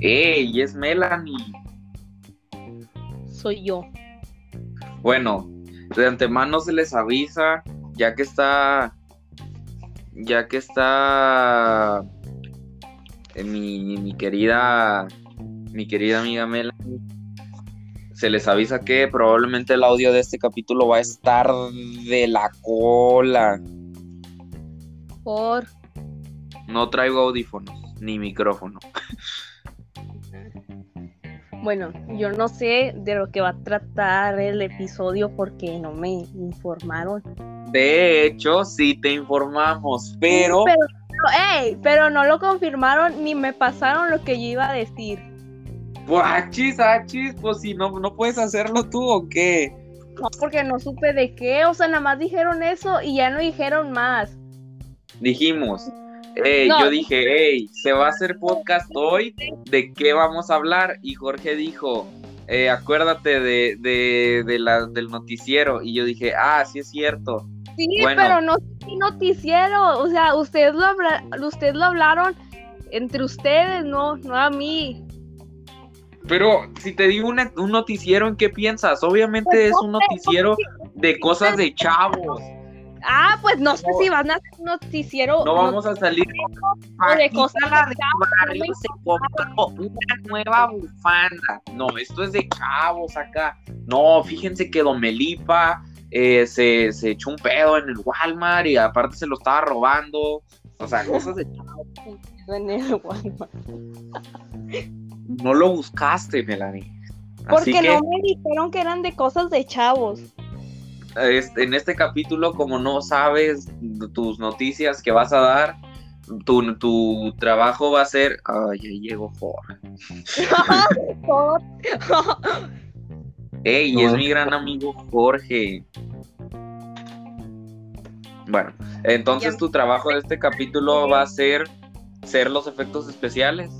¡Ey! Es Melanie. Soy yo. Bueno, de antemano se les avisa, ya que está. Ya que está. eh, mi, mi querida. Mi querida amiga Melanie. Se les avisa que probablemente el audio de este capítulo va a estar de la cola. Por. No traigo audífonos ni micrófono. Bueno, yo no sé de lo que va a tratar el episodio porque no me informaron. De hecho, sí te informamos, pero. Pero, pero, ey, pero no lo confirmaron ni me pasaron lo que yo iba a decir. Achis, achis, pues si no, no puedes hacerlo tú o qué. No, porque no supe de qué, o sea, nada más dijeron eso y ya no dijeron más. Dijimos, hey, No. yo dije, hey, se va a hacer podcast hoy, ¿de qué vamos a hablar? Y Jorge dijo, eh, acuérdate de, de, de la, del noticiero. Y yo dije, ah, sí es cierto. Sí, Bueno. pero no noticiero, o sea, ustedes lo, habla- ustedes lo hablaron entre ustedes, no, no a mí. Pero si te digo una- un noticiero, ¿en qué piensas? Obviamente Pues es un noticiero de cosas de chavos. Ah, pues no sé si van a hacer un noticiero. No vamos a salir. de cosas la de barrio se compró una nueva bufanda. No, esto es de chavos acá. No, fíjense que Don Melipa eh, se, se echó un pedo en el Walmart y aparte se lo estaba robando. O sea, cosas de chavos. en el Walmart. No lo buscaste, Melanie. Así Porque que no me dijeron que eran de cosas de chavos. Este, en este capítulo, como no sabes tus noticias que vas a dar, tu, tu trabajo va a ser. Ay, ahí llegó Jorge. Ey, No, es mi gran amigo Jorge. Bueno, entonces tu trabajo de este capítulo va a ser ser los efectos especiales.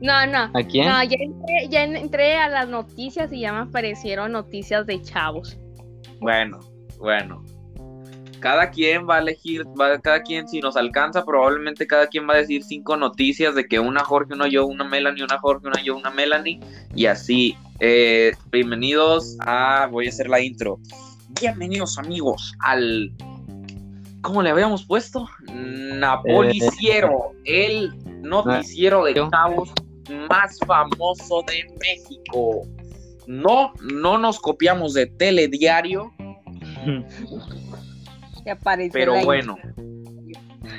no, no. ¿A quién? No, ya entré, ya entré a las noticias y ya me aparecieron noticias de chavos. Bueno, bueno. Cada quien va a elegir, va, cada quien, si nos alcanza, probablemente cada quien va a decir cinco noticias de que una Jorge, una yo, una Melanie, una Jorge, una yo, una Melanie, y así. Eh, bienvenidos a, voy a hacer la intro. Bienvenidos amigos al, ¿cómo le habíamos puesto? Napoliciero, el noticiero de yo. chavos más famoso de México. No, no nos copiamos de telediario, pero bueno.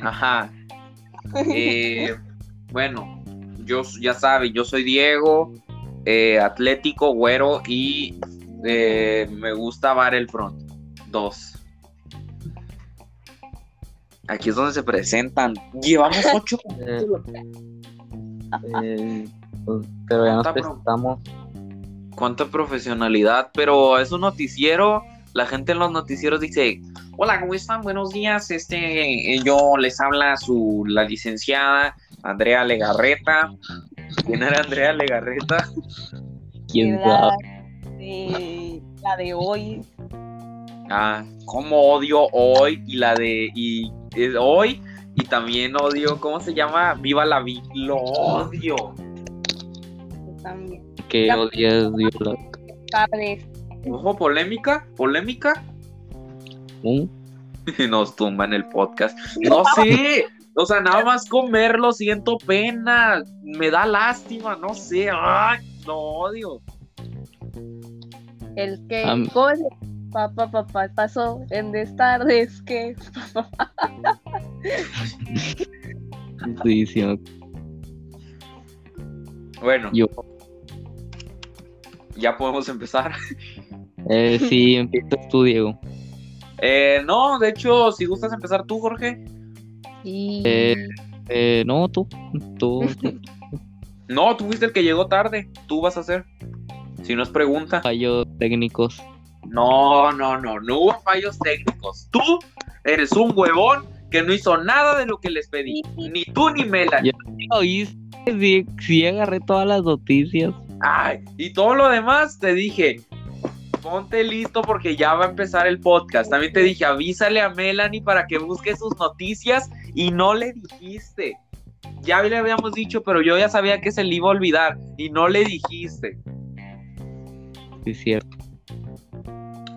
Ajá. Eh, bueno, yo ya saben, yo soy Diego, eh, atlético, güero y eh, me gusta bar el front. Dos. Aquí es donde se presentan. Llevamos ocho. Eh, eh, pues, pero ya nos ¿Cuánta pro- presentamos. Cuánta profesionalidad, pero es un noticiero. La gente en los noticieros dice, hola, ¿cómo están? Buenos días. Este, eh, yo les habla su, la licenciada Andrea Legarreta. ¿Quién era Andrea Legarreta? ¿Quién sabe? de, la de hoy. Ah, cómo odio hoy y la de, y, eh, hoy y también odio, ¿cómo se llama? Viva la vida. Lo odio. yo También. Que Ya. odias Dios Tardes. Ojo, polémica, polémica. ¿Mm? nos tumban el podcast. No sé, o sea, nada más comerlo siento pena, me da lástima, no sé, ay, lo odio. El que. Am- ¿Cómo es? Papá, papá, pasó en des tardes que. Estoy diciendo Bueno, yo. Ya podemos empezar. Eh, sí, empiezas tú, Diego. Eh, no, de hecho, si gustas empezar tú, Jorge. Y. Eh, eh, no, tú. Tú. No, tú fuiste el que llegó tarde, tú vas a hacer. Si no es pregunta. Fallos técnicos. No, no, no, no hubo fallos técnicos. Tú eres un huevón que no hizo nada de lo que les pedí. Ni tú ni Melanie. ¿Oíste? Sí, sí agarré todas las noticias. Ay, y todo lo demás te dije, ponte listo porque ya va a empezar el podcast. También te dije, avísale a Melanie para que busque sus noticias y no le dijiste. ya le habíamos dicho, pero yo ya sabía que se le iba a olvidar y no le dijiste. Sí, es cierto.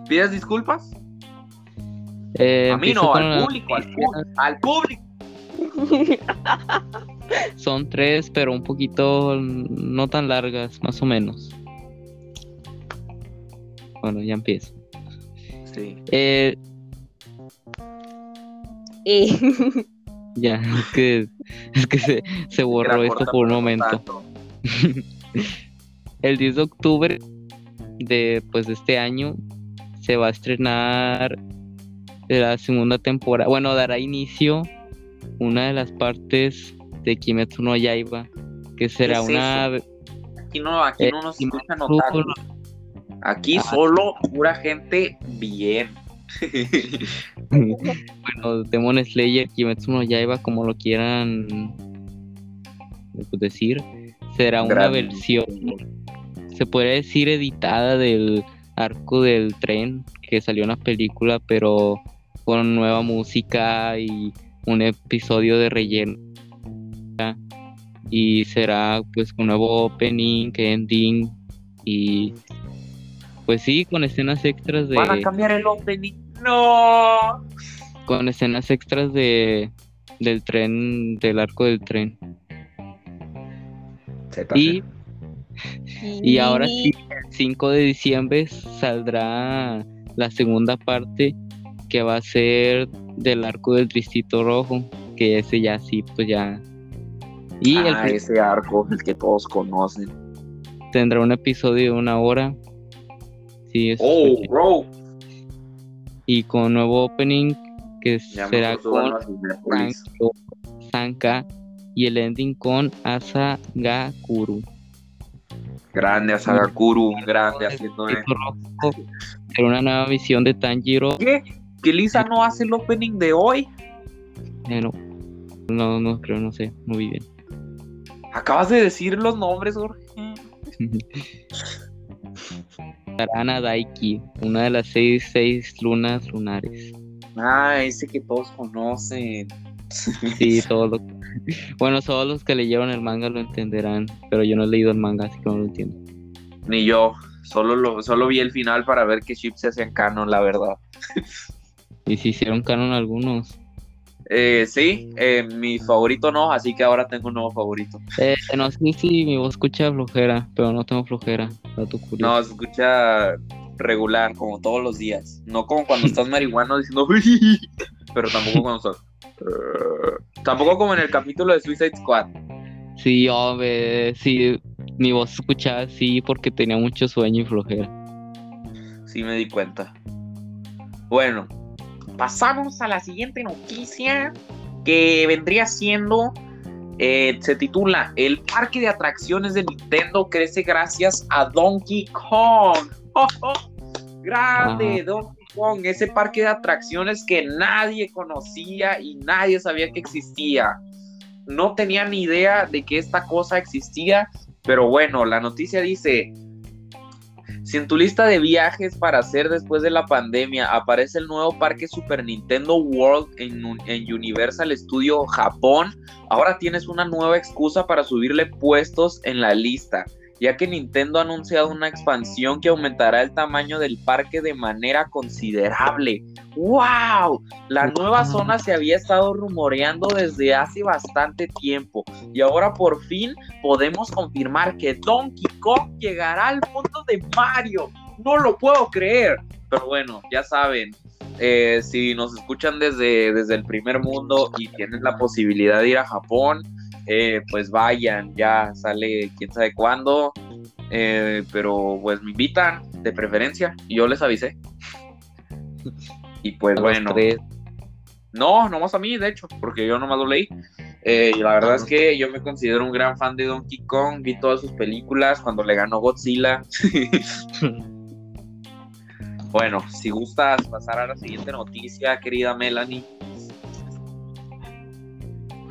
¿Pides disculpas? Eh, a mí no, al público, al público, al público. Son tres, pero un poquito no tan largas, más o menos. Bueno, ya empiezo. Sí. Eh, Eh, ya, es que, es que se, se borró esto por un momento. El 10 de octubre de, pues, de este año se va a estrenar la segunda temporada. Bueno, dará inicio una de las partes de Kimetsu no Yaiba, que será es una... Aquí no, aquí Eh, no nos escuchan otakus. Aquí Ah. solo pura gente bien. bueno, Demon Slayer, Kimetsu no Yaiba, como lo quieran pues, decir, será una Gran- versión, se podría decir, editada del arco del tren que salió en la película, pero con nueva música y un episodio de relleno. Y será pues con nuevo opening, ending y pues sí, con escenas extras de Van a cambiar el opening. No. con escenas extras de del tren, del arco del tren. Y, y ahora sí, el 5 de diciembre saldrá la segunda parte que va a ser del arco del Distrito Rojo, que ese ya sí, pues ya. Y ah, ese arco, el que todos conocen. tendrá un episodio de una hora. Sí, eso Oh, bro. Y con nuevo opening que Ya será con. Sankyo, Sanka y el ending con Asagakuru. Grande a Sagakuru, grande haciendo Será una nueva misión de Tanjiro. ¿Qué? ¿Que Lisa no hace el opening de hoy? Eh, no, no, no creo, no sé, no vi bien. Acabas de decir los nombres, Jorge. Tarana Daiki, una de las seis, seis lunas lunares. Ah, ese que todos conocen. Sí, todos los... Bueno, solo los que leyeron el manga lo entenderán, pero yo no he leído el manga, así que no lo entiendo. Ni yo. Solo, lo, solo vi el final para ver qué chips se hacían canon, la verdad. Y si hicieron canon algunos. Eh, sí, eh, mi favorito no, así que ahora tengo un nuevo favorito. Eh, no sé si mi voz escucha flojera, pero no tengo flojera. Dato curioso. No, se escucha regular, como todos los días. No como cuando estás marihuano diciendo, pero tampoco cuando estás. Tampoco como en el capítulo de Suicide Squad. Sí, hombre, sí, mi voz se escuchaba así porque tenía mucho sueño y flojera. Sí, me di cuenta. Bueno, pasamos a la siguiente noticia que vendría siendo. eh, se titula El parque de atracciones de Nintendo crece gracias a Donkey Kong. ¡Oh, oh! Grande, Ajá. Donkey Kong, ese parque de atracciones que nadie conocía y nadie sabía que existía. No tenía ni idea de que esta cosa existía, pero bueno, la noticia dice, si en tu lista de viajes para hacer después de la pandemia aparece el nuevo parque Super Nintendo World en, un- en Universal Studio Japón, ahora tienes una nueva excusa para subirle puestos en la lista, ya que Nintendo ha anunciado una expansión que aumentará el tamaño del parque de manera considerable. ¡Wow! La nueva zona se había estado rumoreando desde hace bastante tiempo y ahora por fin podemos confirmar que Donkey Kong llegará al mundo de Mario. No lo puedo creer. Pero bueno, ya saben, eh, si nos escuchan desde, desde el primer mundo y tienen la posibilidad de ir a Japón, eh, pues vayan, ya sale quién sabe cuándo. eh, pero pues me invitan de preferencia y yo les avisé. Y pues A bueno, tres. no, nomás a mí, de hecho, porque yo nomás lo leí. Eh, y la verdad Ah. es que yo me considero un gran fan de Donkey Kong. Vi todas sus películas cuando le ganó Godzilla. bueno, si gustas pasar a la siguiente noticia, querida Melanie.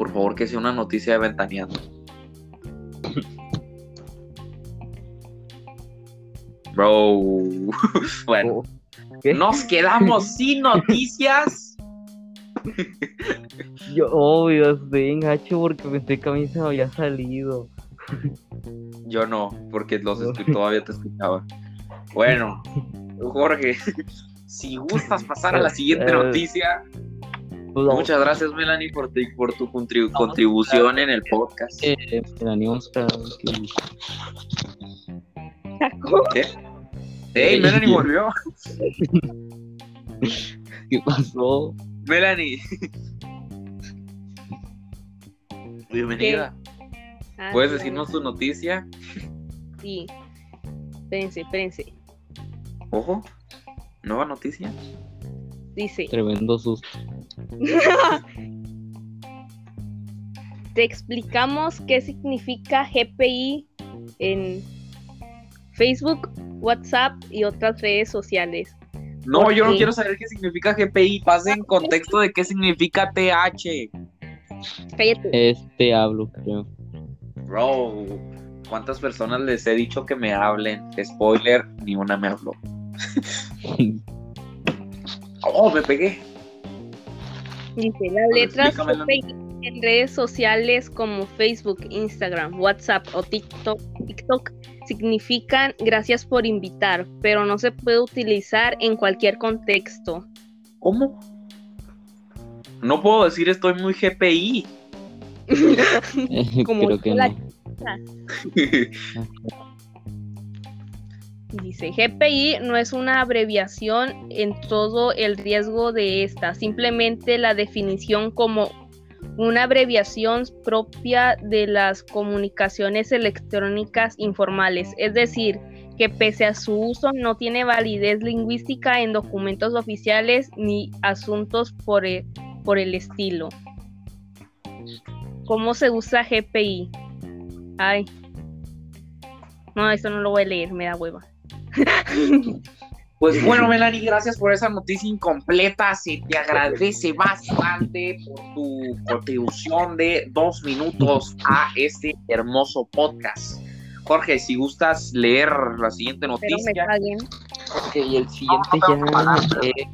Por favor, que sea una noticia de ventaneando. Bro. bueno, ¿Qué? nos quedamos sin noticias. Yo, obvio, estoy engacho porque pensé que a mí se me había salido. Yo no, porque los todavía te escuchaba. Bueno, Jorge, si gustas pasar a la siguiente Eh, noticia, Pues vamos muchas gracias Melanie por tu, por tu contribu- contribución en el podcast. a que me animamos para que- ¿Qué? ¡Ey, Melanie volvió! ¿Qué pasó? Melanie. Bienvenida. Ah, ¿Puedes sí, decirnos tu noticia? Sí. Espérense, espérense. Ojo, nueva noticia. Dice. Tremendo susto. Te explicamos qué significa GPI en Facebook, WhatsApp y otras redes sociales. No, yo no quiero saber qué significa GPI. Pase en contexto de qué significa TH. Cállate. Este hablo, creo. Bro, ¿cuántas personas les he dicho que me hablen? Spoiler, ni una me habló. Oh, me pegué. Dice, las letras en redes sociales como Facebook, Instagram, WhatsApp o TikTok, TikTok significan gracias por invitar, pero no se puede utilizar en cualquier contexto. ¿Cómo? No puedo decir estoy muy GPI. Como creo que la- no. Dice, GPI no es una abreviación en todo el riesgo de esta, simplemente la definición como una abreviación propia de las comunicaciones electrónicas informales, es decir, que pese a su uso no tiene validez lingüística en documentos oficiales ni asuntos por e- el estilo. ¿Cómo se usa GPI? Ay. No, esto no lo voy a leer, me da hueva. Pues bueno, Melanie, gracias por esa noticia incompleta. Se te agradece bastante por tu contribución de dos minutos a este hermoso podcast. Jorge, si gustas leer la siguiente Pero me noticia. Ok, y el siguiente ya es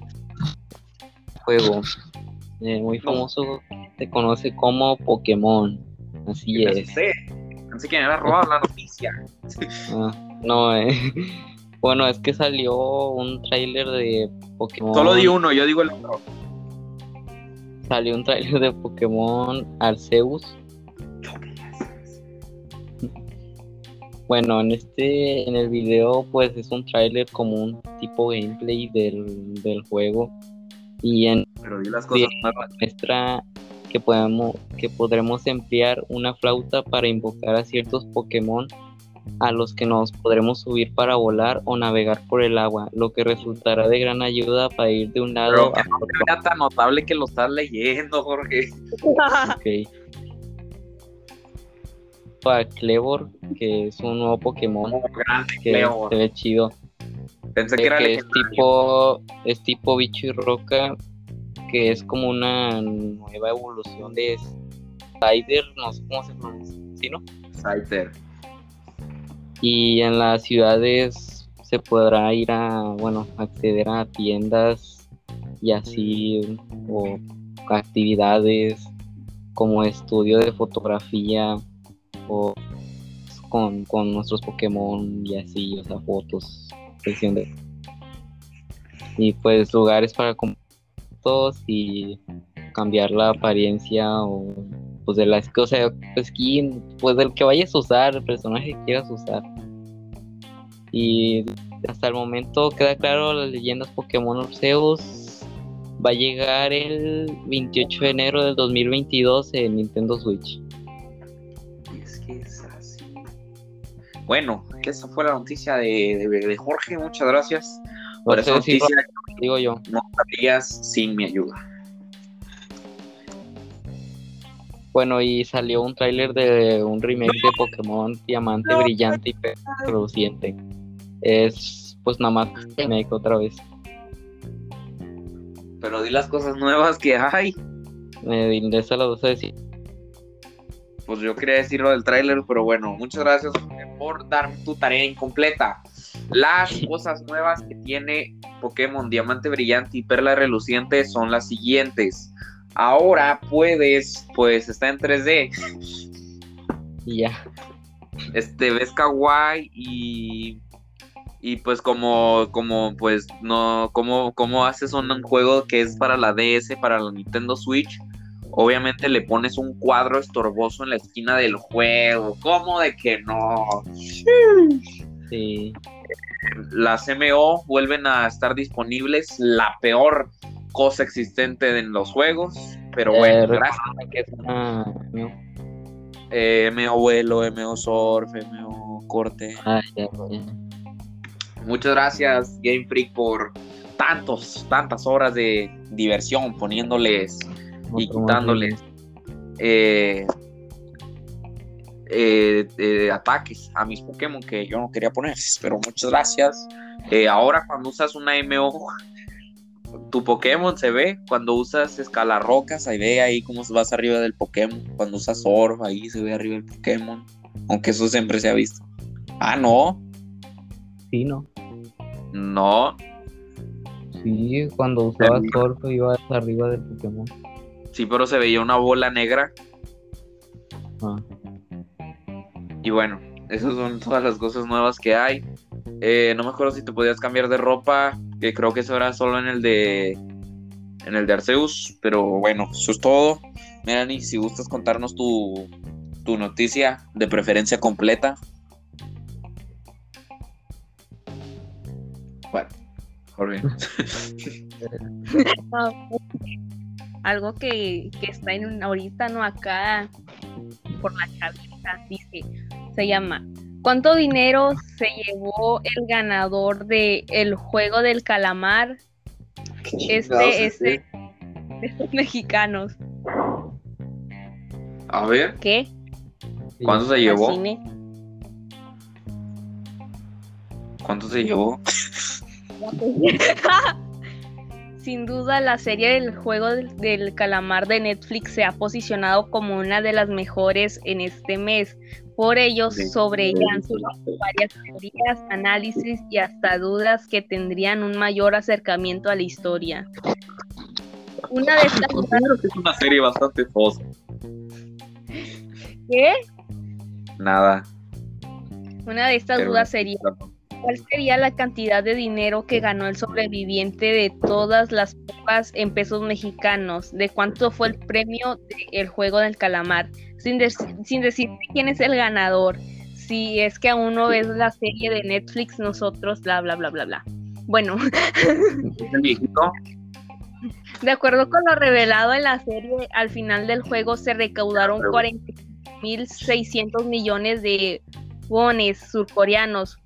juego. eh, muy famoso, se conoce como Pokémon. Así es. Pensé que me había robado la noticia. Ah, no, eh. Bueno, es que salió un tráiler de Pokémon. Solo di uno, yo digo el otro. Salió un tráiler de Pokémon Arceus. Bueno, en este, en el video, pues es un tráiler como un tipo gameplay del, del juego. Y en Pero di las cosas muestra que podemos, que podremos emplear una flauta para invocar a ciertos Pokémon a los que nos podremos subir para volar o navegar por el agua, lo que resultará de gran ayuda para ir de un lado que a no otro. sea tan notable que lo estás leyendo, Jorge. Ok. Para Clevor, que es un nuevo Pokémon grande, que se ve chido. Pensé que que era es legendario. tipo es tipo bicho y roca que es como una nueva evolución de Spider no sé cómo se pronuncia ¿sí, no? Y en las ciudades se podrá ir a bueno acceder a tiendas y así o actividades como estudio de fotografía o con, con nuestros Pokémon y así, o sea, fotos, sección de y pues lugares para fotos y cambiar la apariencia o pues de la o sea, skin, pues del que vayas a usar, el personaje que quieras usar. Y hasta el momento queda claro las leyendas Pokémon Arceus va a llegar el 28 de enero del 2022 en Nintendo Switch. Y es que es así. Bueno, esa fue la noticia de, de- de Jorge. Muchas gracias por No esa si noticia lo digo yo. no sabías sin mi ayuda. Bueno, y salió un tráiler de un remake de Pokémon Diamante Brillante y Perla Reluciente. Es pues nada más remake otra vez. Pero di las cosas nuevas que hay. Eh, de esa la vas a decir. Pues yo quería decir lo del tráiler, pero bueno, muchas gracias por darme tu tarea incompleta. Las cosas nuevas que tiene Pokémon Diamante Brillante y Perla Reluciente son las siguientes. Ahora puedes, pues está en 3D. Y ya. Este, ves kawaii y y pues como como pues no como como haces un, juego que es para la DS, para la Nintendo Switch, obviamente le pones un cuadro estorboso en la esquina del juego. ¿Cómo de que no? Sí. Las MO vuelven a estar disponibles, la peor cosa existente en los juegos, pero bueno, Eh, gracias. que es una- no. Eh, MO vuelo, MO surf, MO corte. Ah. Muchas gracias, Game Freak, por tantos, tantas horas de diversión poniéndoles y quitándoles eh, eh, eh, ataques a mis Pokémon que yo no quería poner, pero muchas gracias. Eh, ahora cuando usas una MO, tu Pokémon se ve, cuando usas escalarrocas, ahí ve ahí cómo vas arriba del Pokémon, cuando usas Orb, ahí se ve arriba el Pokémon, aunque eso siempre se ha visto. Ah, no, Sí, ¿no? no, Sí, cuando usaba Pero- Surf ibas arriba del Pokémon. sí, pero se veía una bola negra Ah. Y bueno, esas son todas las cosas nuevas que hay. Eh, no me acuerdo si te podías cambiar de ropa, que creo que eso era solo en el de en el de Arceus, pero bueno, eso es todo. Melanie, si gustas contarnos tu, tu noticia de preferencia completa. Bueno, Jorge. Algo que, que está en ahorita, ¿no? Acá por la cabeza, dice, se llama ¿Cuánto dinero se llevó el ganador de el juego del calamar? Este, este, de estos mexicanos. A ver, ¿Qué? ¿cuánto se ¿Al llevó? cine? ¿Cuánto se llevó? Sin duda, la serie del juego del, del calamar de Netflix se ha posicionado como una de las mejores en este mes. Por ello, sobre ella han surgido varias teorías, análisis y hasta dudas que tendrían un mayor acercamiento a la historia. Una de estas dudas que es una serie bastante fosa. ¿qué? Nada. Una de estas Pero- dudas sería ¿Cuál sería la cantidad de dinero que ganó el sobreviviente de todas las pruebas en pesos mexicanos? ¿De cuánto fue el premio del juego del calamar? Sin, sin decir quién es el ganador. Si es que aún no ves la serie de Netflix, nosotros, bla, bla, bla, bla, bla. Bueno, de acuerdo con lo revelado en la serie, al final del juego se recaudaron 40.600 millones de wones surcoreanos.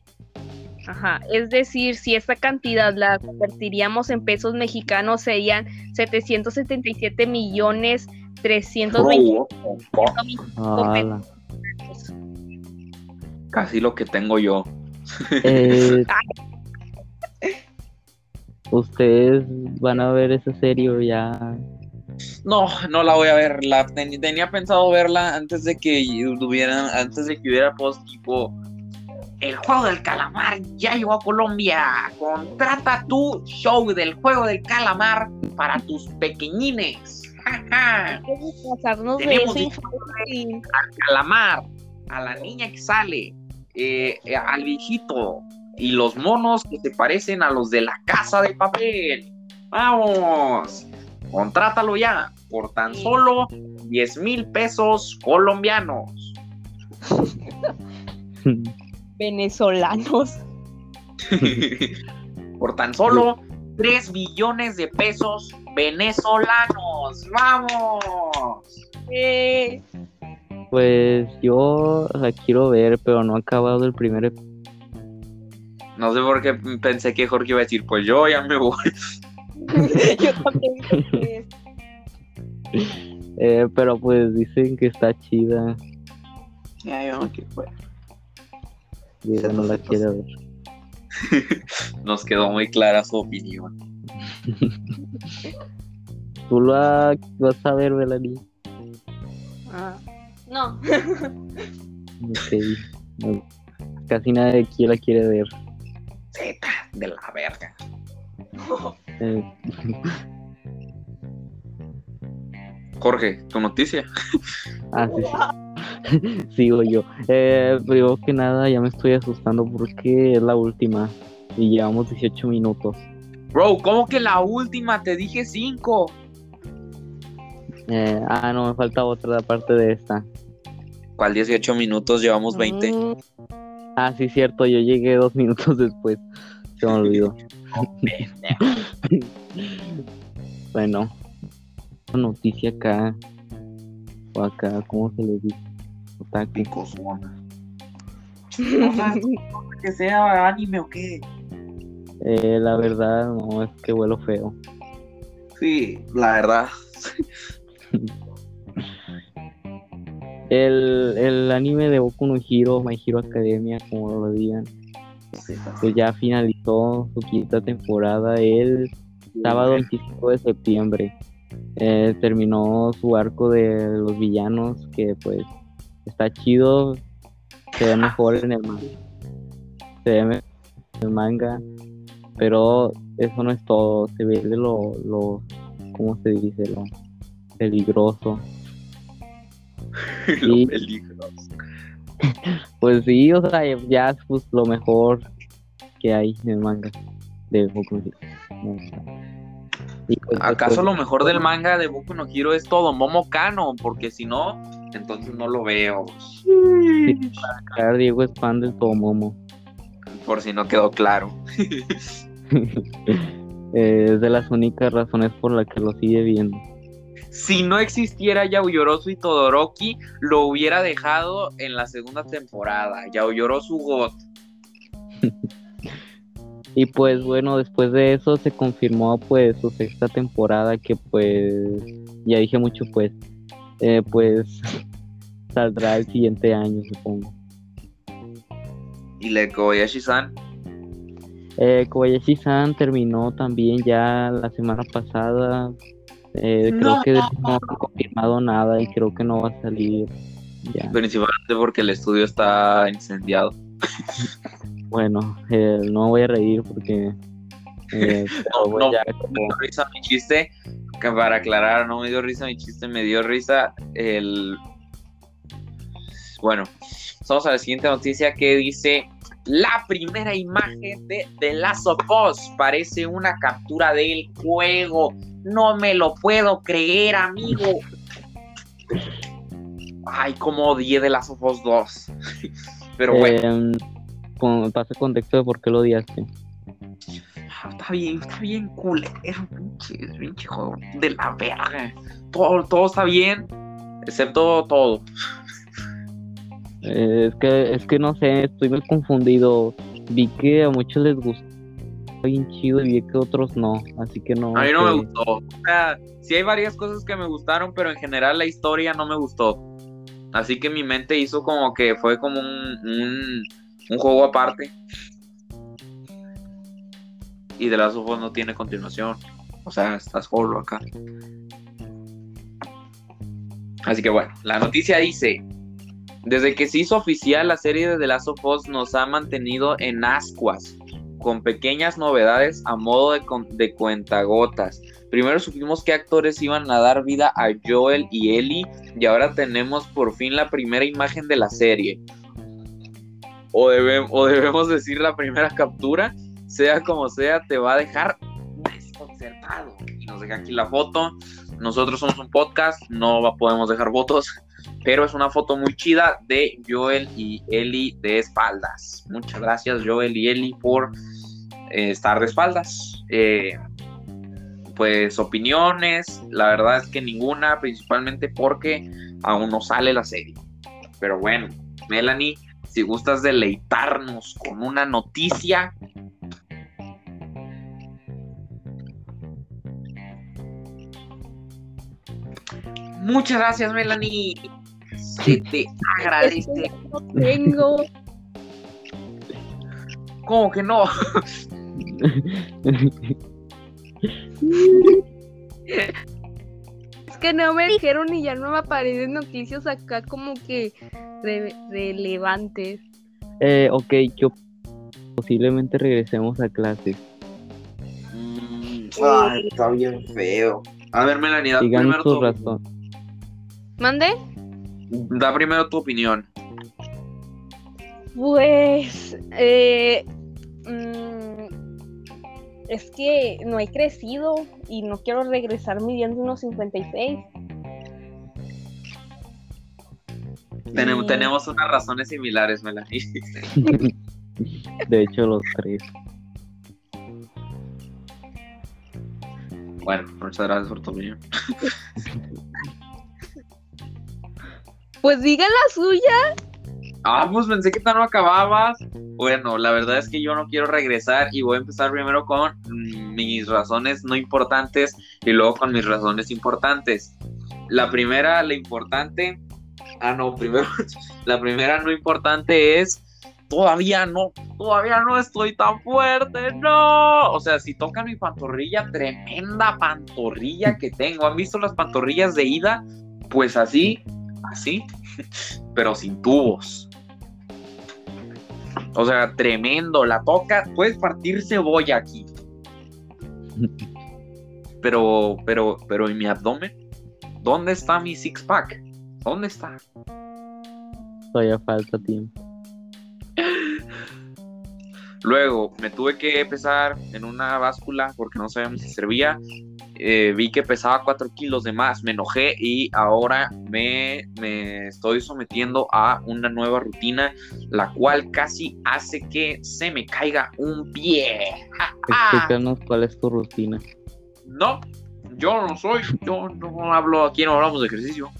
Ajá, es decir, si esta cantidad la convertiríamos en pesos mexicanos serían 777 millones 320 Ala. Casi lo que tengo yo. Eh, Ustedes van a ver esa serie o ya. No, no la voy a ver. La ten- tenía pensado verla antes de que hubiera, antes de que hubiera post tipo El juego del calamar ya llegó a Colombia. Contrata tu show del juego del calamar para tus pequeñines. Ja, ja. pasarnos de Tenemos y- calamar, a la niña que sale, eh, eh, al viejito y los monos que se parecen a los de la casa de papel. Vamos, contrátalo ya por tan solo 10 mil pesos colombianos. venezolanos. por tan solo 3 billones de pesos venezolanos. Vamos. Eh, Pues yo la quiero ver, pero no he acabado el primer No sé por qué pensé que Jorge iba a decir, pues yo ya me voy. yo también eh, pero pues dicen que está chida. Ya, yo no quiero ver. No la quiero ver. Nos quedó muy clara su opinión. ¿Tú la vas a ver, Melanie? Ah, no. Ok. No, Casi nadie aquí la quiere ver. Z de la verga. Eh, Jorge, tu noticia. Ah, sí, sí. Sigo yo. Eh, primero que nada, ya me estoy asustando porque es la última y llevamos 18 minutos. Bro, ¿cómo que la última? Te dije 5. Eh, ah, no, me falta otra aparte de esta. ¿Cuál 18 minutos? Llevamos 20. Mm, Ah, sí, cierto, yo llegué dos minutos después. Se me olvidó. bueno, una noticia acá. O acá, ¿cómo se le dice? O sea, que sea anime o qué. Eh, la verdad, no, es que vuelo feo. Sí, la verdad. El, el anime de Boku no Hero, My Hero Academia, como lo digan, pues ya finalizó su quinta temporada el sábado 25 de septiembre. Eh, terminó su arco de los villanos, que pues está chido, se ve mejor en el manga. Se ve mejor en el manga, pero eso no es todo, se ve de lo, lo ¿cómo se dice? Lo peligroso. Lo peligroso. Pues sí, o sea, ya es pues, lo mejor que hay en el manga de Boku no ¿Acaso después- lo mejor del manga de Boku no Hero es todo Momo Kano? Porque si no, entonces no lo veo. Claro, Diego es fan del Tomomo. Por si no quedó claro. Eh, es de las únicas razones por las que lo sigue viendo. Si no existiera Yaoyorozu y Todoroki, lo hubiera dejado en la segunda temporada. Yaoyorozu God. Y pues bueno, después de eso se confirmó pues su sexta temporada que pues ya dije mucho pues eh, pues saldrá el siguiente año supongo. Y le Kobayashi-san. Eh, Kobayashi-san terminó también ya la semana pasada. Eh, creo que no han confirmado nada y creo que no va a salir ya. Principalmente porque el estudio está incendiado. Bueno, eh, no voy a reír porque eh, No, bueno, no, ya Me dio risa mi chiste. Que para aclarar, no me dio risa mi chiste, me dio risa el. Bueno, vamos a la siguiente noticia que dice: La primera imagen de The Last of Us parece una captura del juego. No me lo puedo creer, amigo. Ay, como odié The Last of Us 2. Pero bueno. Em, con- pasa contexto de por qué lo odiaste. Ah, Está bien, está bien culero, pinche, pinche juego de la verga. Todo, todo está bien, excepto todo. Eh, es que es que no sé, estoy muy confundido. Vi que a muchos les gustó bien chido y vi que a otros no, así que no. A mí no me gustó. O sea, sí hay varias cosas que me gustaron, pero en general la historia no me gustó. Así que mi mente hizo como que fue como un, un, un juego aparte. Y de las ojos no tiene continuación. O sea, estás solo acá. Así que bueno, la noticia dice: Desde que se hizo oficial, la serie de The Last of Us nos ha mantenido en ascuas, con pequeñas novedades a modo de, de cuentagotas. Primero supimos qué actores iban a dar vida a Joel y Ellie, y ahora tenemos por fin la primera imagen de la serie. O, debe- o debemos decir la primera captura, sea como sea, te va a dejar desconcertado. Y nos deja aquí la foto. Nosotros somos un podcast, no podemos dejar fotos, pero es una foto muy chida de Joel y Ellie de espaldas. Muchas gracias Joel y Ellie por eh, estar de espaldas. Eh, pues opiniones, la verdad es que ninguna, principalmente porque aún no sale la serie. Pero bueno, Melanie, si gustas deleitarnos con una noticia. Muchas gracias, Melanie. Se te agradece. No tengo. ¿Cómo que no? Que no me dijeron y ya no me aparecen noticias acá como que re- relevantes. Eh, ok, yo posiblemente regresemos a clases. Mm, ay, está bien feo. A ver, Melanie, da Sigan primero tu- razones. ¿Mande? Da primero tu opinión. Pues, eh, mm, es que no he crecido y no quiero regresar midiendo unos 56. Tenemos, tenemos unas razones similares, Melanie. De hecho, los tres. Bueno, muchas gracias por tu opinión. Pues diga la suya. Ah, pues pensé que no acababas. Bueno, la verdad es que yo no quiero regresar y voy a empezar primero con mis razones no importantes y luego con mis razones importantes. La primera, la importante. Ah, no, primero. La primera no importante es. Todavía no, todavía no estoy tan fuerte, no. O sea, si tocan mi pantorrilla, tremenda pantorrilla que tengo. ¿Han visto las pantorrillas de ida? Pues así, así, pero sin tubos. O sea, tremendo, la toca, puedes partir cebolla aquí. Pero, pero, pero, ¿y mi abdomen? ¿Dónde está mi six pack? ¿Dónde está? Todavía falta tiempo. Luego me tuve que pesar en una báscula porque no sabíamos si servía. Eh, vi que pesaba 4 kilos de más, me enojé y ahora me, me, estoy sometiendo a una nueva rutina, la cual casi hace que se me caiga un pie. Explícanos cuál es tu rutina. No, yo no soy, yo no hablo, aquí no hablamos de ejercicio.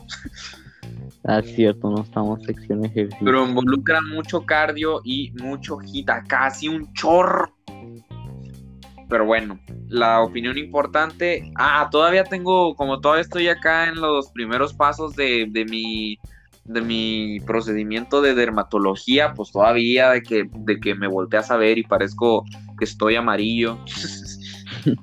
Ah, cierto, no estamos en sección de ejercicio. Pero involucra mucho cardio y mucho gita, casi un chorro. Pero bueno, la opinión importante. Ah, todavía tengo, como todavía estoy acá en los primeros pasos de, de mi de mi procedimiento de dermatología, pues todavía de que, de que me volteas a ver y parezco que estoy amarillo.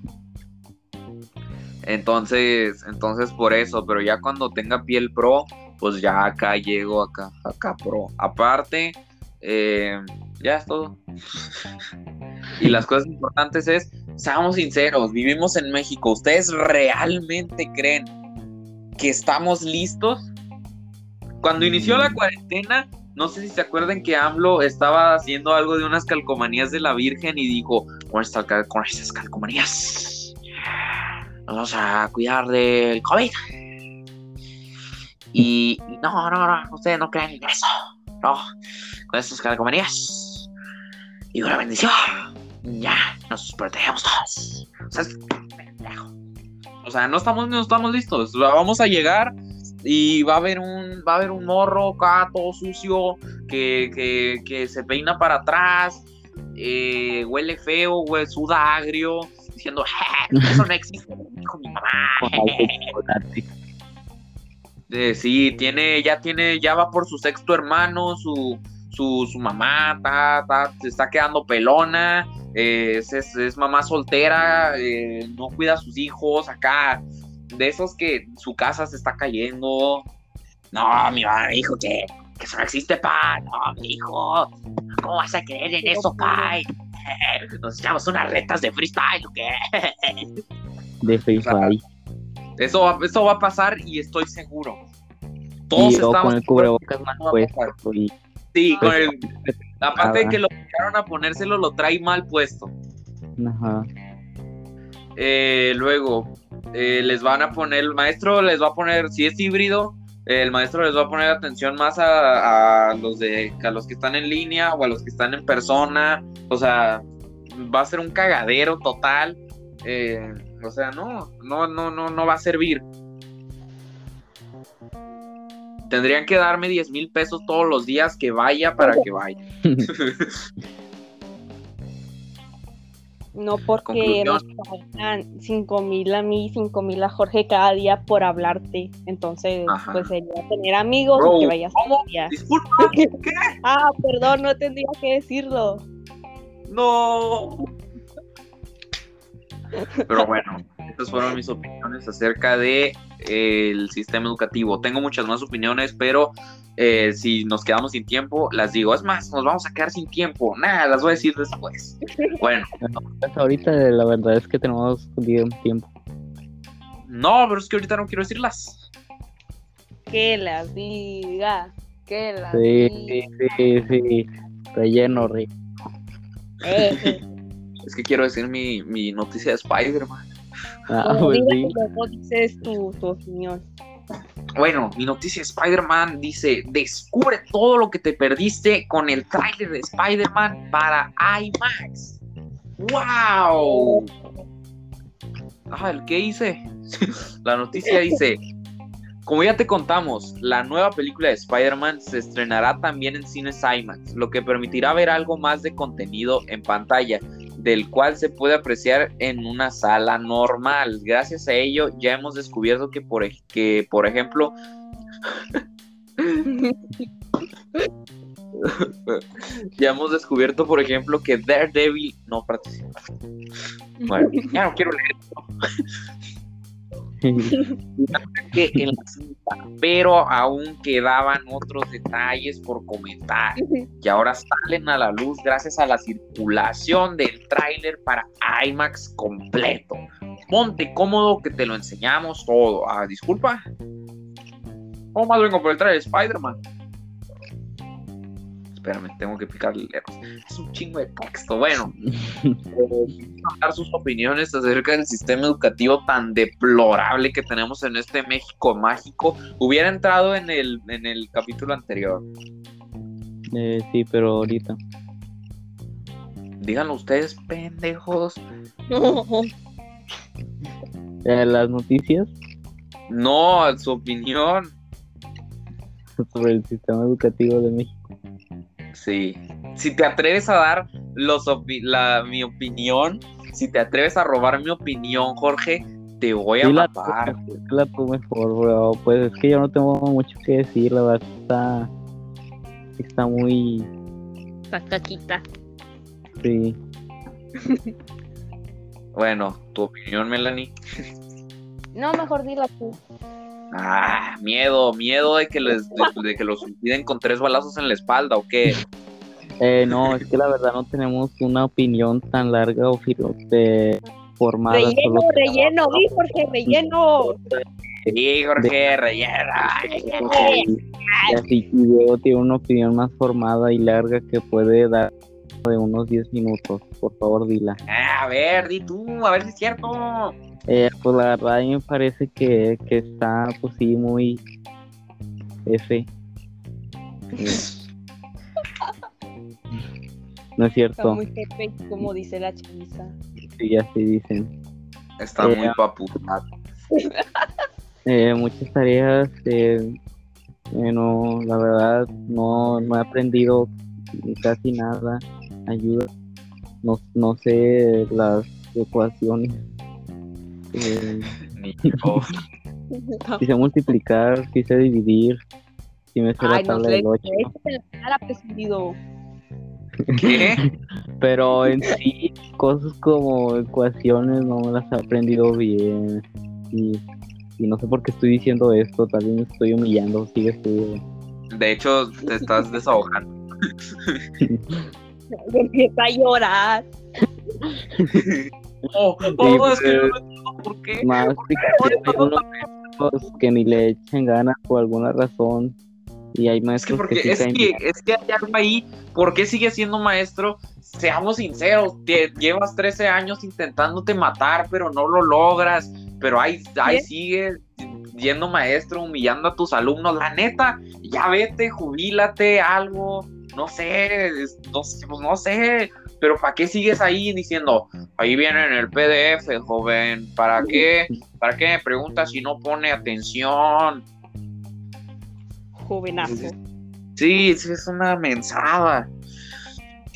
entonces, entonces por eso, pero ya cuando tenga piel pro, pues ya acá llego, acá, acá pro. Aparte, eh, ya es todo. y las cosas importantes es, seamos sinceros, vivimos en México. ¿Ustedes realmente creen que estamos listos? Cuando inició la cuarentena, no sé si se acuerdan que AMLO estaba haciendo algo de unas calcomanías de la Virgen y dijo, con, esta, con estas calcomanías, vamos a cuidar del COVID. Y, no, no, no, ustedes no creen en eso. No, con estas calcomanías. Y una bendición. Ya, nos protegemos todos. O sea, o sea no estamos, no estamos listos. Vamos a llegar y va a haber un, va a haber un morro acá todo sucio que, que, que se peina para atrás, eh, huele feo, huele suda agrio, diciendo, eso no existe, dijo mi mamá. Eh, sí, tiene, ya tiene, ya va por su sexto hermano, su, su, su mamá está, se está quedando pelona, eh, es, mamá soltera, eh, no cuida a sus hijos, acá, de esos que su casa se está cayendo. No, mi mamá me dijo que, que eso no existe, pa. No, mi hijo, ¿cómo vas a creer en eso, pa? Nos echamos unas retas de freestyle, ¿o qué? De freestyle. Eso, eso va a pasar y estoy seguro. Todos estamos. Con el cubrebocas más puesto. Sí, con el. Aparte de que lo dejaron a ponérselo, lo trae mal puesto. Ajá. Eh, luego, eh, les van a poner, el maestro les va a poner, si es híbrido, el maestro les va a poner atención más a, los de a los que están en línea o a los que están en persona. O sea, va a ser un cagadero total. Eh, o sea, no, no, no, no, no va a servir. Tendrían que darme 10 mil pesos todos los días que vaya para que vaya. No porque nos pagan 5 mil a mí, 5 mil a Jorge cada día por hablarte. Entonces, pues sería tener amigos que vayas a día. Disculpa, ¿qué? ah, perdón, no tendría que decirlo. No. Pero bueno, estas fueron mis opiniones acerca de el sistema educativo. Tengo muchas más opiniones, pero eh, si nos quedamos sin tiempo, las digo. Es más, nos vamos a quedar sin tiempo. Nada, las voy a decir después. Bueno. Ahorita la verdad es que tenemos tiempo. No, pero es que ahorita no quiero decirlas. Que la diga. Que la Sí, diga. sí, sí, sí. Relleno, rico. Eh, Es que quiero decir mi, mi noticia de Spider-Man. Ah, pues digas sí. y luego dices tu, tu opinión. Bueno, mi noticia de Spider-Man dice, descubre todo lo que te perdiste con el tráiler de Spider-Man para IMAX. ¡Wow! Ah, ¿el qué hice? La noticia dice, como ya te contamos, la nueva película de Spider-Man se estrenará también en cines IMAX, lo que permitirá ver algo más de contenido en pantalla, del cual se puede apreciar en una sala normal. Gracias a ello ya hemos descubierto que por, que, por ejemplo, ya hemos descubierto, por ejemplo, que Daredevil no participa. Bueno, ya no quiero leer que en la cinta, pero aún quedaban otros detalles por comentar y ahora salen a la luz gracias a la circulación del tráiler para IMAX completo. Ponte cómodo que te lo enseñamos todo. Ah, disculpa. ¿Cómo más vengo por el tráiler de Spider-Man? Espérame, tengo que picarle lejos. Es un chingo de texto. Bueno, dar sus opiniones acerca del sistema educativo tan deplorable que tenemos en este México mágico. Hubiera entrado en el, en el capítulo anterior. Eh, sí, pero ahorita. Díganlo ustedes, pendejos. Eh, las noticias No, su opinión. sobre el sistema educativo de México. Sí. Si te atreves a dar los opi- la, mi opinión, si te atreves a robar mi opinión, Jorge, te voy a tú, matar. dila tú mejor, bro. Pues es que yo no tengo mucho que decir, la verdad está, está muy, Pacaquita. sí. Bueno, tu opinión, Melanie. No, mejor dila tú. Ah, miedo, miedo de que les de, de que los suiciden con tres balazos en la espalda o qué. Eh, no, es que la verdad no tenemos una opinión tan larga o de- formada. Relleno, solo relleno, vi Jorge, relleno. Sí, Jorge, rellena. Y así Diego tiene una opinión más formada y larga que puede dar de unos 10 minutos. Por favor, dila. Ah, a ver, di tú, a ver si es cierto. Eh, pues la verdad a mí me parece que, que está, pues sí, muy F. Eh, No es Está cierto, muy jefe, como dice la chaviza. sí, así dicen. Está Eh, muy paputado. Eh, muchas tareas, eh, eh, no, la verdad, no, no he aprendido casi nada. Ayuda, no, no sé las ecuaciones. Eh, sé multiplicar, sé dividir, sí me sé la tabla del 8. échate en la cara, presumido. ¿Qué? Pero en sí, cosas como ecuaciones no las he aprendido bien. Y, y no sé por qué estoy diciendo esto, tal vez me estoy humillando, sigue tú. De hecho, te estás desahogando. Y empieza a llorar. Oh, oh, es que no entiendo por qué. Más unos maestros que ni le echen ganas por alguna razón. Y hay Es que maestros porque sí es que es que hay algo ahí, ¿por qué sigues siendo maestro? Seamos sinceros, te llevas 13 años intentándote matar, pero no lo logras, pero ahí, ahí Bien. sigues siendo maestro, humillando a tus alumnos, la neta, ya vete, jubílate, algo, no sé, es- no, sé, pues no sé, pero ¿para qué sigues ahí diciendo, ahí viene en el PDF, joven, ¿para qué? ¿Para qué me preguntas si no pone atención? Jovenazo. Sí, sí, es una mensada.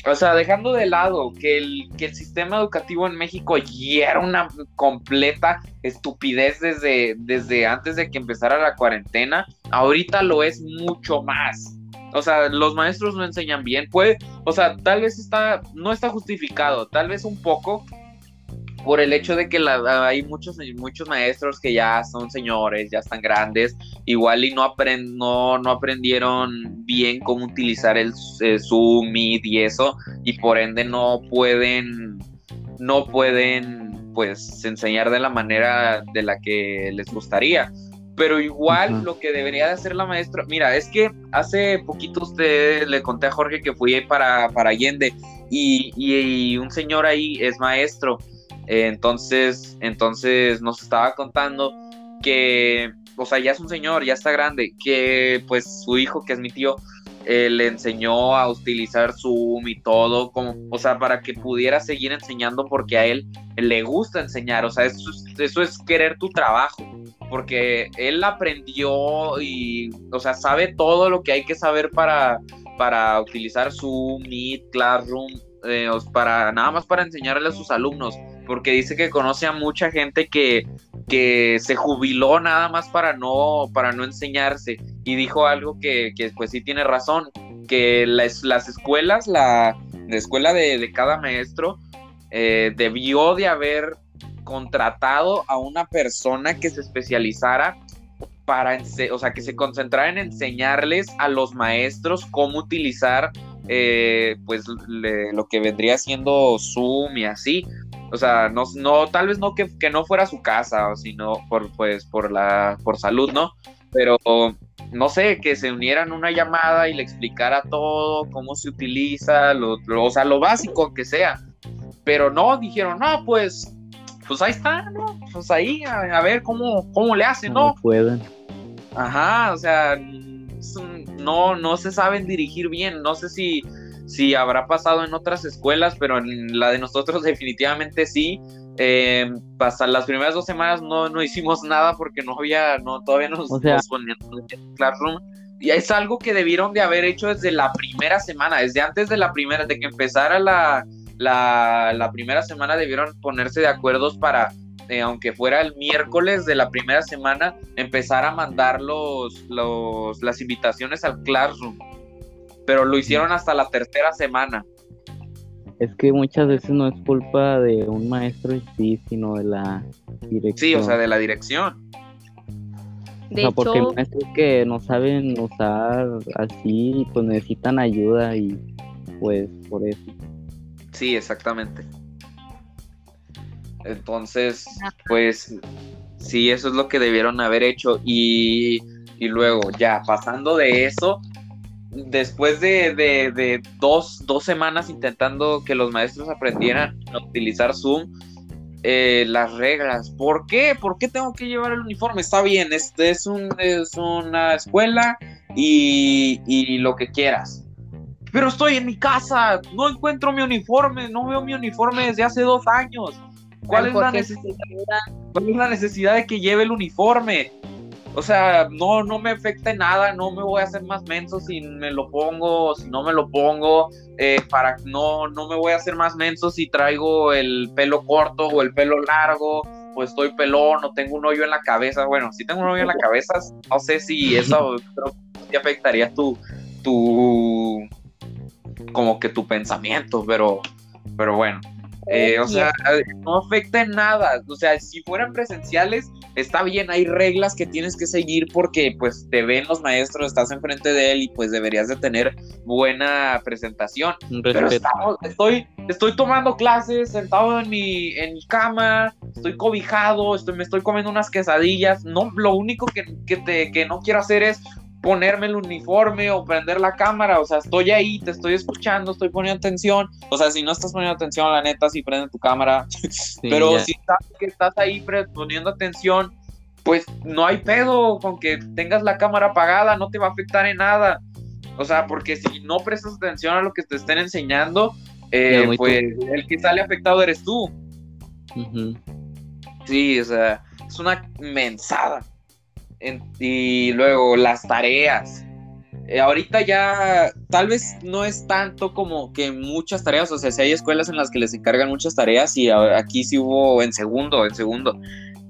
O sea, dejando de lado que el, que el sistema educativo en México ya era una completa estupidez desde, desde antes de que empezara la cuarentena, ahorita lo es mucho más. O sea, los maestros no enseñan bien. Puede, o sea, tal vez está, no está justificado, tal vez un poco por el hecho de que la- hay muchos, muchos maestros que ya son señores, ya están grandes, igual y no, aprend, no, no aprendieron bien cómo utilizar el, Zoom, Meet y eso, y por ende no pueden, no pueden, pues, enseñar de la manera de la que les gustaría. Pero igual lo que debería de hacer la maestra, mira, es que hace poquito usted le conté a Jorge que fui para, para Allende y, y, un señor ahí es maestro, entonces, entonces nos estaba contando que, o sea, ya es un señor, ya está grande, que pues su hijo, que es mi tío, eh, le enseñó a utilizar Zoom y todo, como, o sea, para que pudiera seguir enseñando porque a él le gusta enseñar, o sea, eso es, eso es querer tu trabajo, porque él aprendió y, o sea, sabe todo lo que hay que saber para, para utilizar Zoom, Meet, Classroom, eh, para nada más para enseñarle a sus alumnos, porque dice que conoce a mucha gente que, que se jubiló nada más para no, para no enseñarse. Y dijo algo que, pues sí tiene razón, que las, las escuelas, la, escuela de, cada maestro eh, debió de haber contratado a una persona que se especializara para, o sea, que se concentrara en enseñarles a los maestros cómo utilizar eh, pues lo que vendría siendo Zoom y así, o sea, no, no tal vez no que, no fuera su casa, sino por, pues, por, la, por salud, ¿no? Pero, no sé, que se unieran una llamada y le explicara todo, cómo se utiliza, lo, o sea, lo básico que sea. Pero no, dijeron, no, pues, pues ahí está, ¿no? Pues ahí, a, ver cómo, cómo le hacen, ¿no? pueden. Ajá, o sea, no, no se saben dirigir bien. No sé si si habrá pasado en otras escuelas, pero en la de nosotros definitivamente sí. Eh, pasan las primeras dos semanas no, no hicimos nada porque no había, no, todavía no nos, o sea, en Classroom. Y es algo que debieron de haber hecho desde la primera semana, desde antes de la primera, de que empezara la, la, la primera semana debieron ponerse de acuerdos para, eh, aunque fuera el miércoles de la primera semana, empezar a mandar los, los, las invitaciones al Classroom pero lo hicieron hasta la tercera semana. Es que muchas veces no es culpa de un maestro en sí, sino de la dirección. Sí, o sea, de la dirección. De o sea, porque hay maestros que no saben usar así, pues necesitan ayuda y pues por eso. Sí, exactamente. Entonces, pues sí, eso es lo que debieron haber hecho. Y, y luego, ya, pasando de eso, después de, dos, semanas intentando que los maestros aprendieran a utilizar Zoom, eh, las reglas. ¿Por qué? ¿Por qué tengo que llevar el uniforme? Está bien, este es, un, es una escuela y, y lo que quieras. Pero estoy en mi casa, no encuentro mi uniforme, no veo mi uniforme desde hace dos años. ¿Cuál es, la necesidad, ¿Cuál es la necesidad de que lleve el uniforme? O sea, no, no me afecta en nada, no me voy a hacer más menso si me lo pongo, si no me lo pongo, eh, para no, no me voy a hacer más menso si traigo el pelo corto o el pelo largo, o estoy pelón, o tengo un hoyo en la cabeza. Bueno, si tengo un hoyo en la cabeza, no sé si eso te afectaría tu, tu, como que tu pensamiento, pero, pero bueno. Eh, o sea, no afecta en nada. O sea, si fueran presenciales, está bien, hay reglas que tienes que seguir porque pues te ven los maestros, estás enfrente de él y pues deberías de tener buena presentación. Pero estoy, estoy tomando clases, sentado en mi, en mi cama, estoy cobijado, estoy, me estoy comiendo unas quesadillas. No, lo único que, que, te, que no quiero hacer es ponerme el uniforme o prender la cámara, o sea, estoy ahí, te estoy escuchando, estoy poniendo atención, o sea, si no estás poniendo atención, la neta, sí prende tu cámara, pero si sabes que estás ahí poniendo atención, pues no hay pedo con que tengas la cámara apagada, no te va a afectar en nada, o sea, porque si no prestas atención a lo que te estén enseñando, eh, pues el que sale afectado eres tú. Sí, o sea, es una mensada y luego las tareas. Eh, ahorita ya tal vez no es tanto como que muchas tareas, o sea, si hay escuelas en las que les encargan muchas tareas y aquí sí hubo en segundo, en segundo,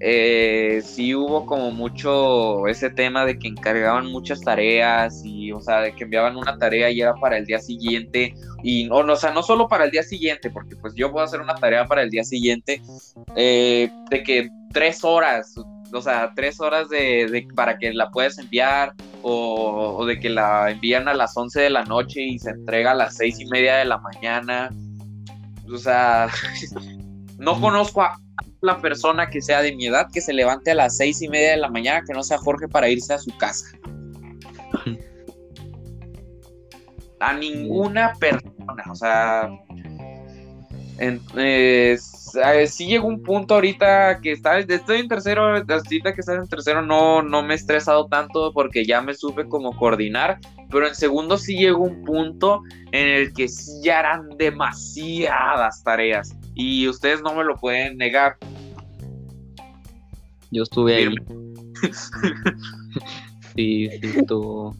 eh, sí hubo como mucho ese tema de que encargaban muchas tareas y, o sea, de que enviaban una tarea y era para el día siguiente y, o, o sea, no solo para el día siguiente, porque pues yo puedo hacer una tarea para el día siguiente, eh, de que tres horas, o sea, tres horas de, para que la puedas enviar o, de que la envían a las 11 de la noche y se entrega a las seis y media de la mañana. O sea, no conozco a la persona que sea de mi edad que se levante a las seis y media de la mañana, que no sea Jorge para irse a su casa. A ninguna persona, o sea, en, sí llegó un punto ahorita que está, estoy en tercero, ahorita que estás en tercero no, no me he estresado tanto porque ya me supe como coordinar, pero en segundo sí llegó un punto en el que sí ya eran demasiadas tareas y ustedes no me lo pueden negar. Yo estuve ahí. sí, sí, estuvo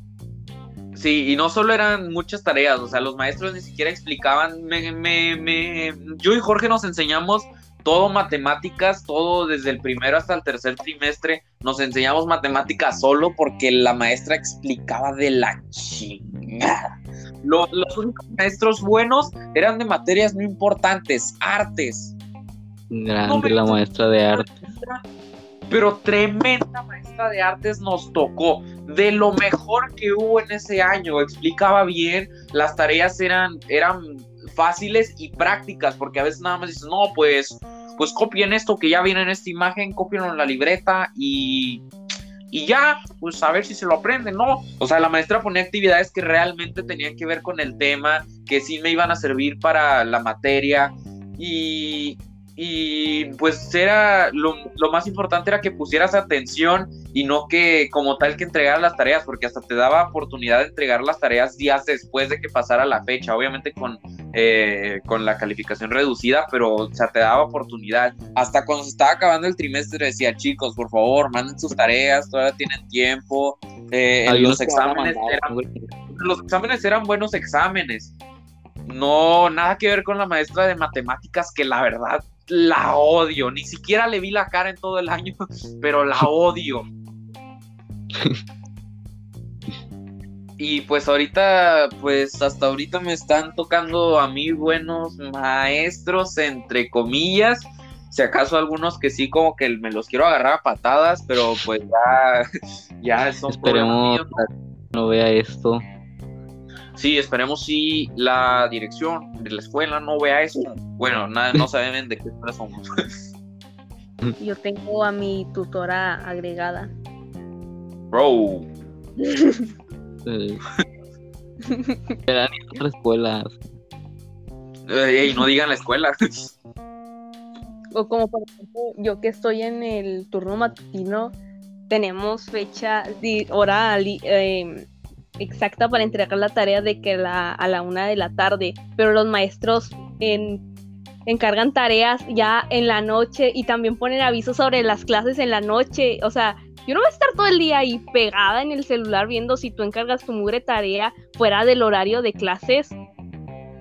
Sí, y no solo eran muchas tareas, o sea, los maestros ni siquiera explicaban, me, me, me, yo y Jorge nos enseñamos todo matemáticas, todo desde el primero hasta el tercer trimestre, nos enseñamos matemáticas solo porque la maestra explicaba de la chingada. Los, los únicos maestros buenos eran de materias no importantes, artes. Grande la maestra de arte. Pero tremenda maestra de artes nos tocó de lo mejor que hubo en ese año. Explicaba bien, las tareas eran, eran fáciles y prácticas, porque a veces nada más dices, no, pues, pues copien esto que ya viene en esta imagen, copienlo en la libreta y, y ya, pues a ver si se lo aprenden, ¿no? O sea, la maestra ponía actividades que realmente tenían que ver con el tema, que sí me iban a servir para la materia y, y pues era lo, más importante era que pusieras atención y no que como tal que entregaras las tareas, porque hasta te daba oportunidad de entregar las tareas días después de que pasara la fecha, obviamente con, eh, con la calificación reducida, pero o sea, te daba oportunidad. Hasta cuando se estaba acabando el trimestre decía, chicos, por favor, manden sus tareas, todavía tienen tiempo. Eh, los exámenes eran, los exámenes eran buenos exámenes. No, nada que ver con la maestra de matemáticas, que la verdad la odio. Ni siquiera le vi la cara en todo el año, pero la odio. Y pues ahorita, pues hasta ahorita me están tocando a mí buenos maestros, entre comillas. Si acaso algunos que sí, como que me los quiero agarrar a patadas, pero pues ya, ya son Esperemos no vea esto. Sí, esperemos si la dirección de la escuela no vea eso. Bueno, nada, no saben de qué escuela somos. Yo tengo a mi tutora agregada. Bro. Otras escuelas. Ey, no digan la escuela. o como por ejemplo, yo que estoy en el turno matutino, tenemos fecha, hora eh, exacta para entregar la tarea de que la, a la una de la tarde, pero los maestros encargan tareas ya en la noche y también ponen avisos sobre las clases en la noche. O sea, yo no voy a estar todo el día ahí pegada en el celular viendo si tú encargas tu mugre tarea fuera del horario de clases.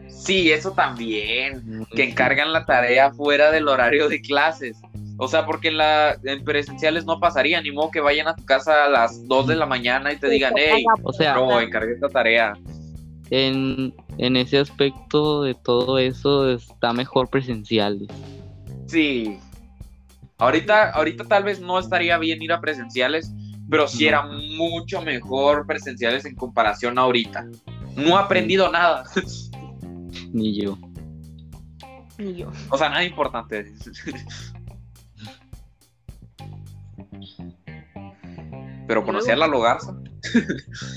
Sí, eso también, que encargan la tarea fuera del horario de clases. O sea, porque en, la, en presenciales no pasaría, ni modo que vayan a tu casa a las 2 de la mañana y te digan, hey, o sea, no, encargué esta tarea. En, en ese aspecto de todo eso está mejor presenciales. Sí. Ahorita, ahorita tal vez no estaría bien ir a presenciales, pero sí era mucho mejor presenciales en comparación a ahorita. No he aprendido nada. Ni yo. Ni yo. O sea, nada importante. Pero conocí a la Logarza.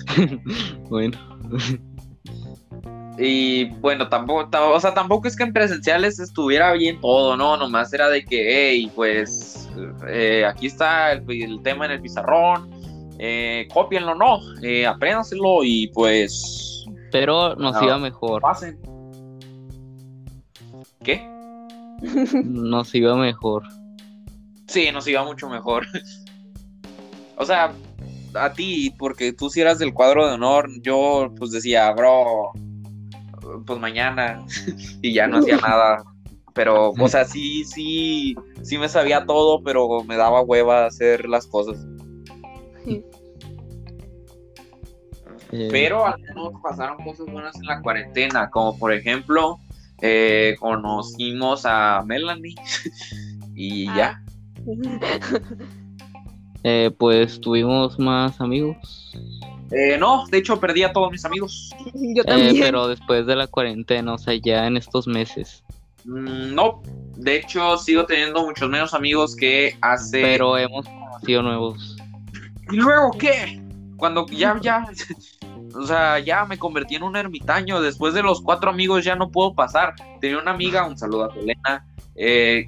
bueno. Y bueno, tampoco, o sea, tampoco es que en presenciales estuviera bien todo, ¿no? Nomás era de que, hey, pues eh, aquí está el, tema en el pizarrón, eh, copienlo, no, eh, apréndanselo y pues... Pero nos iba mejor. Pasen. ¿Qué? nos iba mejor. Sí, nos iba mucho mejor. o sea, a ti, porque tú si eras del cuadro de honor, yo pues decía, bro, pues mañana, y ya no hacía nada. Pero, o sea, sí, sí, sí me sabía todo, pero me daba hueva hacer las cosas. Eh. Pero al menos pasaron cosas buenas en la cuarentena, como por ejemplo, eh, conocimos a Melanie y ya. Eh, pues tuvimos más amigos. Eh, no, de hecho perdí a todos mis amigos. Yo también. Eh, pero después de la cuarentena, o sea, ya en estos meses. Mm, no, de hecho sigo teniendo muchos menos amigos que hace... Pero hemos conocido nuevos. ¿Y luego qué? Cuando ya, ya, o sea, ya me convertí en un ermitaño. Después de los cuatro amigos ya no puedo pasar. Tenía una amiga, un saludo a Elena, eh,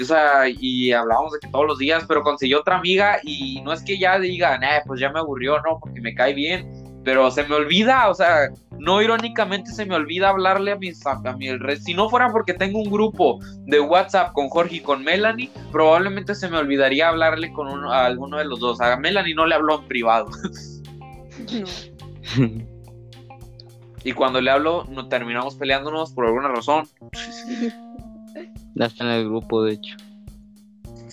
o sea, y hablábamos de que todos los días, pero conseguí otra amiga y no es que ya digan, eh, pues ya me aburrió, no, porque me cae bien, pero se me olvida, o sea, no irónicamente se me olvida hablarle a mis a, mi el si no fuera porque tengo un grupo de WhatsApp con Jorge y con Melanie, probablemente se me olvidaría hablarle con uno, a alguno de los dos. A Melanie no le habló en privado. y cuando le hablo, no, terminamos peleándonos por alguna razón. Ya está en el grupo, de hecho.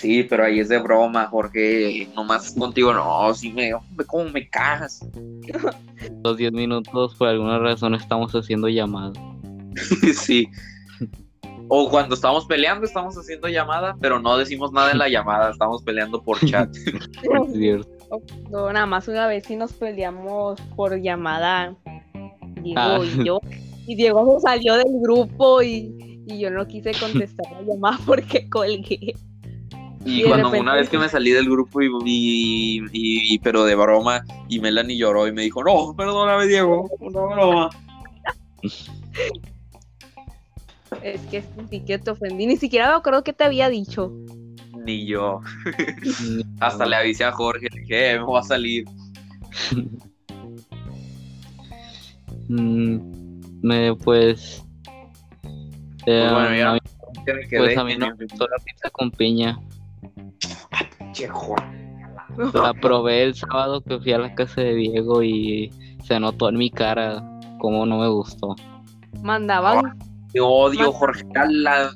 Sí, pero ahí es de broma, Jorge. Nomás contigo, no, sí me, ¿cómo me cagas? Los 10 minutos, por alguna razón, estamos haciendo llamadas. sí. O cuando estamos peleando, estamos haciendo llamada, pero no decimos nada en la llamada, estamos peleando por chat. es cierto. No, nada más una vez sí nos peleamos por llamada, Diego ah. y yo. Y Diego salió del grupo y y yo no quise contestar la llamada porque colgué. Y, cuando una vez que me salí del grupo y, y, pero de broma y Melanie lloró y me dijo, no, perdóname Diego, no broma. Es que sí que te ofendí, ni siquiera me acuerdo que te había dicho. Ni yo. Hasta le avisé a Jorge, le dije, eh, me voy a salir. Mm, me pues pues, bueno, ya pues a mí no me gustó la pizza con piña. La probé el sábado que fui a la casa de Diego y se notó en mi cara como no me gustó. Mandaban. Te odio, Jorge. La...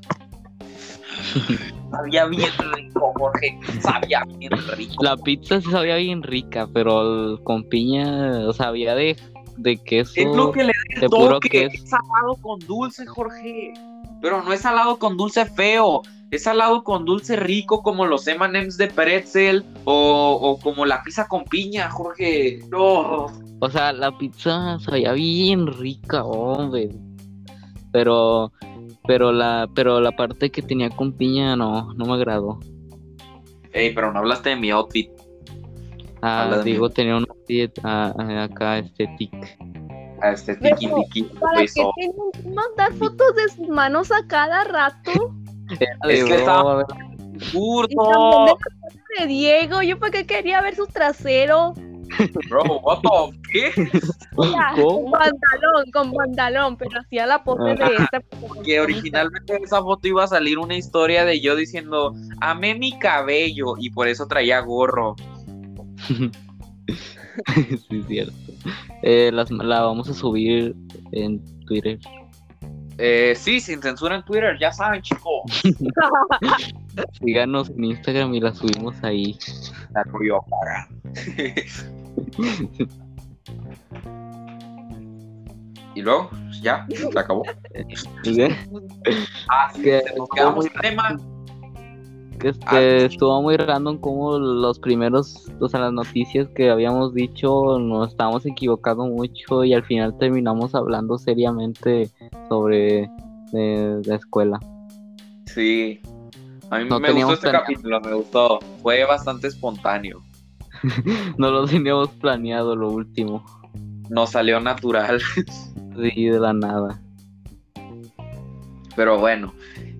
sabía bien rico, Jorge. Sabía bien rico. La pizza sí sabía bien rica, pero con piña, o sea, había de, de queso. Es lo que le de puro queso. Es salado con dulce, Jorge pero no es salado con dulce feo, es salado con dulce rico como los M&M's de pretzel o, como la pizza con piña, Jorge. No. O sea, la pizza sabía bien rica, hombre. Pero pero la pero la parte que tenía con piña no no me agradó. Ey, pero no hablaste de mi outfit. Ah, digo, tenía un outfit ah, acá tic a este tiki tiki. ¿Para qué tienen que mandar fotos de sus manos a cada rato? es que estaba curto. de Diego, yo para qué quería ver su trasero. Bro, what the ¿qué? con pantalón, con pantalón, pero hacía la pose de ah, esta. Que originalmente en esa foto iba a salir una historia de yo diciendo, amé mi cabello y por eso traía gorro. sí, es cierto. Eh, la vamos a subir en Twitter. Eh, sí, sin censura en Twitter, ya saben, chicos. Síganos en Instagram y la subimos ahí. La ruido para. y luego, ya, se acabó. ah, sí, nos quedamos tema este, estuvo muy random como los primeros, o sea, las noticias que habíamos dicho nos estábamos equivocando mucho y al final terminamos hablando seriamente sobre la escuela. Sí, a mí me gustó este capítulo, me gustó, fue bastante espontáneo. no lo teníamos planeado lo último. Nos salió natural. sí, de la nada. Pero bueno,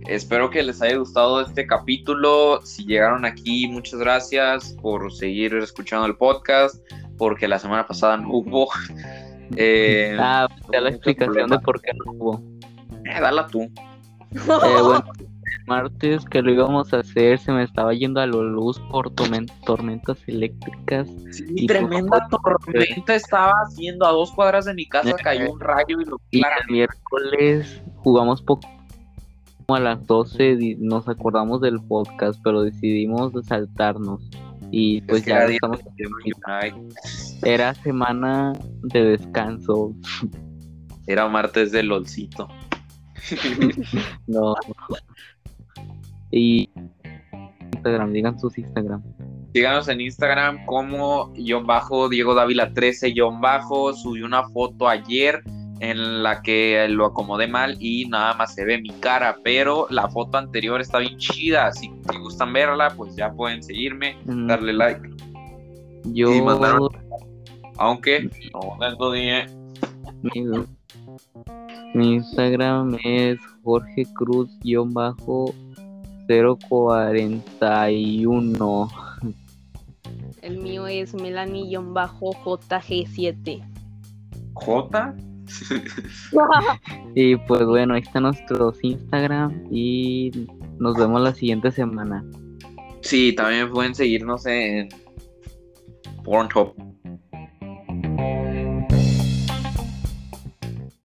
Espero que les haya gustado este capítulo. Si llegaron aquí, muchas gracias por seguir escuchando el podcast, porque la semana pasada no hubo. Eh, ah, da la explicación de por qué no hubo. Eh, dala tú. Eh, bueno, martes que lo íbamos a hacer se me estaba yendo a la luz por tormentas eléctricas. Sí, tremenda tormenta estaba haciendo a dos cuadras de mi casa, cayó un rayo y lo Y el miércoles jugamos poco a las 12 nos acordamos del podcast, pero decidimos saltarnos. Y pues ya estamos. Era semana de descanso. Era martes de LOLcito. no. Y Instagram, digan sus Instagram. Síganos en Instagram como guion bajo Diego Dávila 13 guion bajo. Subí una foto ayer en la que lo acomodé mal y nada más se ve mi cara, pero la foto anterior está bien chida. Si, te gustan verla, pues ya pueden seguirme, Mm. darle like. Yo, Y mandaron- Aunque no tanto día. mi, mi Instagram es Jorge Cruz-041. El mío es Melanie-JG7. J. Y pues bueno, ahí está nuestros Instagram y nos vemos la siguiente semana. Sí, también pueden seguirnos en Pornhub.